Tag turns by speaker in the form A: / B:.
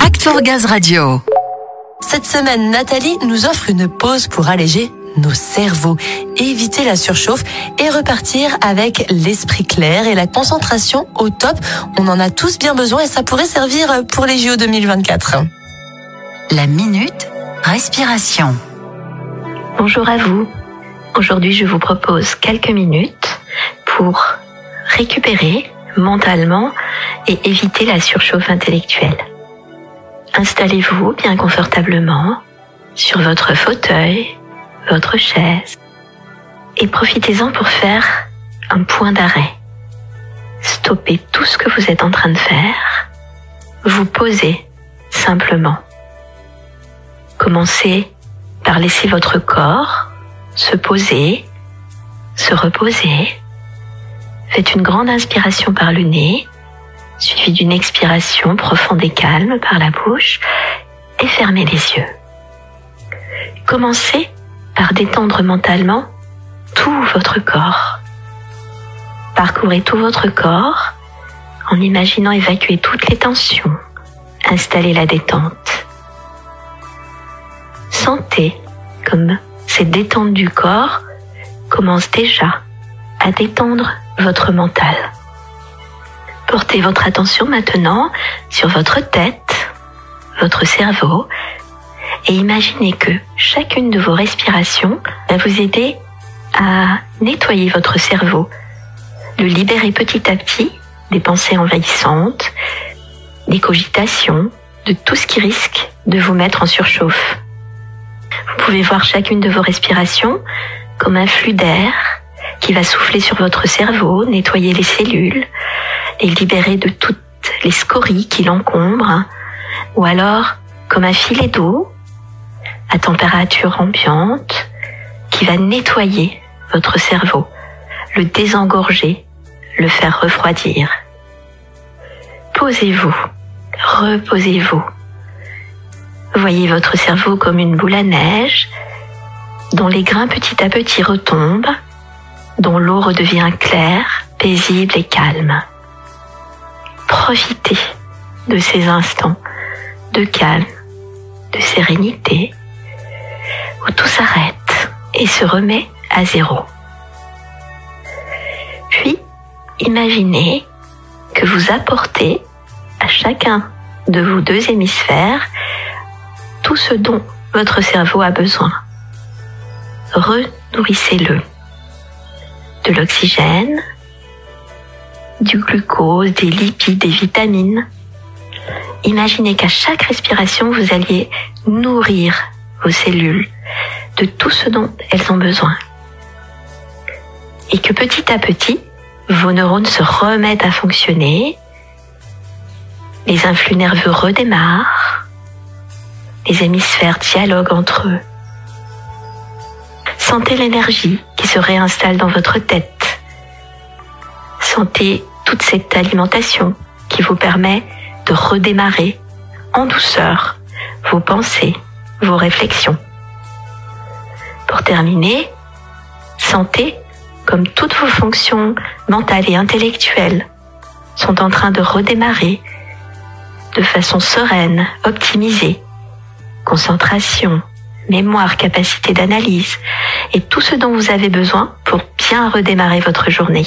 A: Act for Gaz Radio.
B: Cette semaine, Nathalie nous offre une pause pour alléger nos cerveaux, éviter la surchauffe et repartir avec l'esprit clair et la concentration au top. On en a tous bien besoin et ça pourrait servir pour les JO 2024.
A: La minute respiration.
C: Bonjour à vous. Aujourd'hui, je vous propose quelques minutes pour récupérer mentalement et éviter la surchauffe intellectuelle. Installez-vous bien confortablement sur votre fauteuil, votre chaise et profitez-en pour faire un point d'arrêt. Stoppez tout ce que vous êtes en train de faire. Vous posez simplement. Commencez par laisser votre corps se poser, se reposer. Faites une grande inspiration par le nez, suivie d'une expiration profonde et calme par la bouche, et fermez les yeux. Commencez par détendre mentalement tout votre corps. Parcourez tout votre corps en imaginant évacuer toutes les tensions, installer la détente. Sentez comme cette détente du corps commence déjà à détendre votre mental. Portez votre attention maintenant sur votre tête, votre cerveau, et imaginez que chacune de vos respirations va vous aider à nettoyer votre cerveau, le libérer petit à petit des pensées envahissantes, des cogitations, de tout ce qui risque de vous mettre en surchauffe. Vous pouvez voir chacune de vos respirations comme un flux d'air qui va souffler sur votre cerveau, nettoyer les cellules, les libérer de toutes les scories qui l'encombrent, ou alors comme un filet d'eau à température ambiante qui va nettoyer votre cerveau, le désengorger, le faire refroidir. Posez-vous, reposez-vous. Voyez votre cerveau comme une boule à neige dont les grains petit à petit retombent, dont l'eau redevient claire, paisible et calme. Profitez de ces instants de calme, de sérénité, où tout s'arrête et se remet à zéro. Puis, imaginez que vous apportez à chacun de vos deux hémisphères tout ce dont votre cerveau a besoin. Renourrissez-le. De l'oxygène, du glucose, des lipides, des vitamines. Imaginez qu'à chaque respiration, vous alliez nourrir vos cellules de tout ce dont elles ont besoin. Et que petit à petit, vos neurones se remettent à fonctionner, les influx nerveux redémarrent, les hémisphères dialoguent entre eux. Sentez l'énergie qui se réinstalle dans votre tête. Sentez toute cette alimentation qui vous permet de redémarrer en douceur vos pensées, vos réflexions. Pour terminer, sentez comme toutes vos fonctions mentales et intellectuelles sont en train de redémarrer de façon sereine, optimisée. Concentration, mémoire, capacité d'analyse et tout ce dont vous avez besoin pour bien redémarrer votre journée.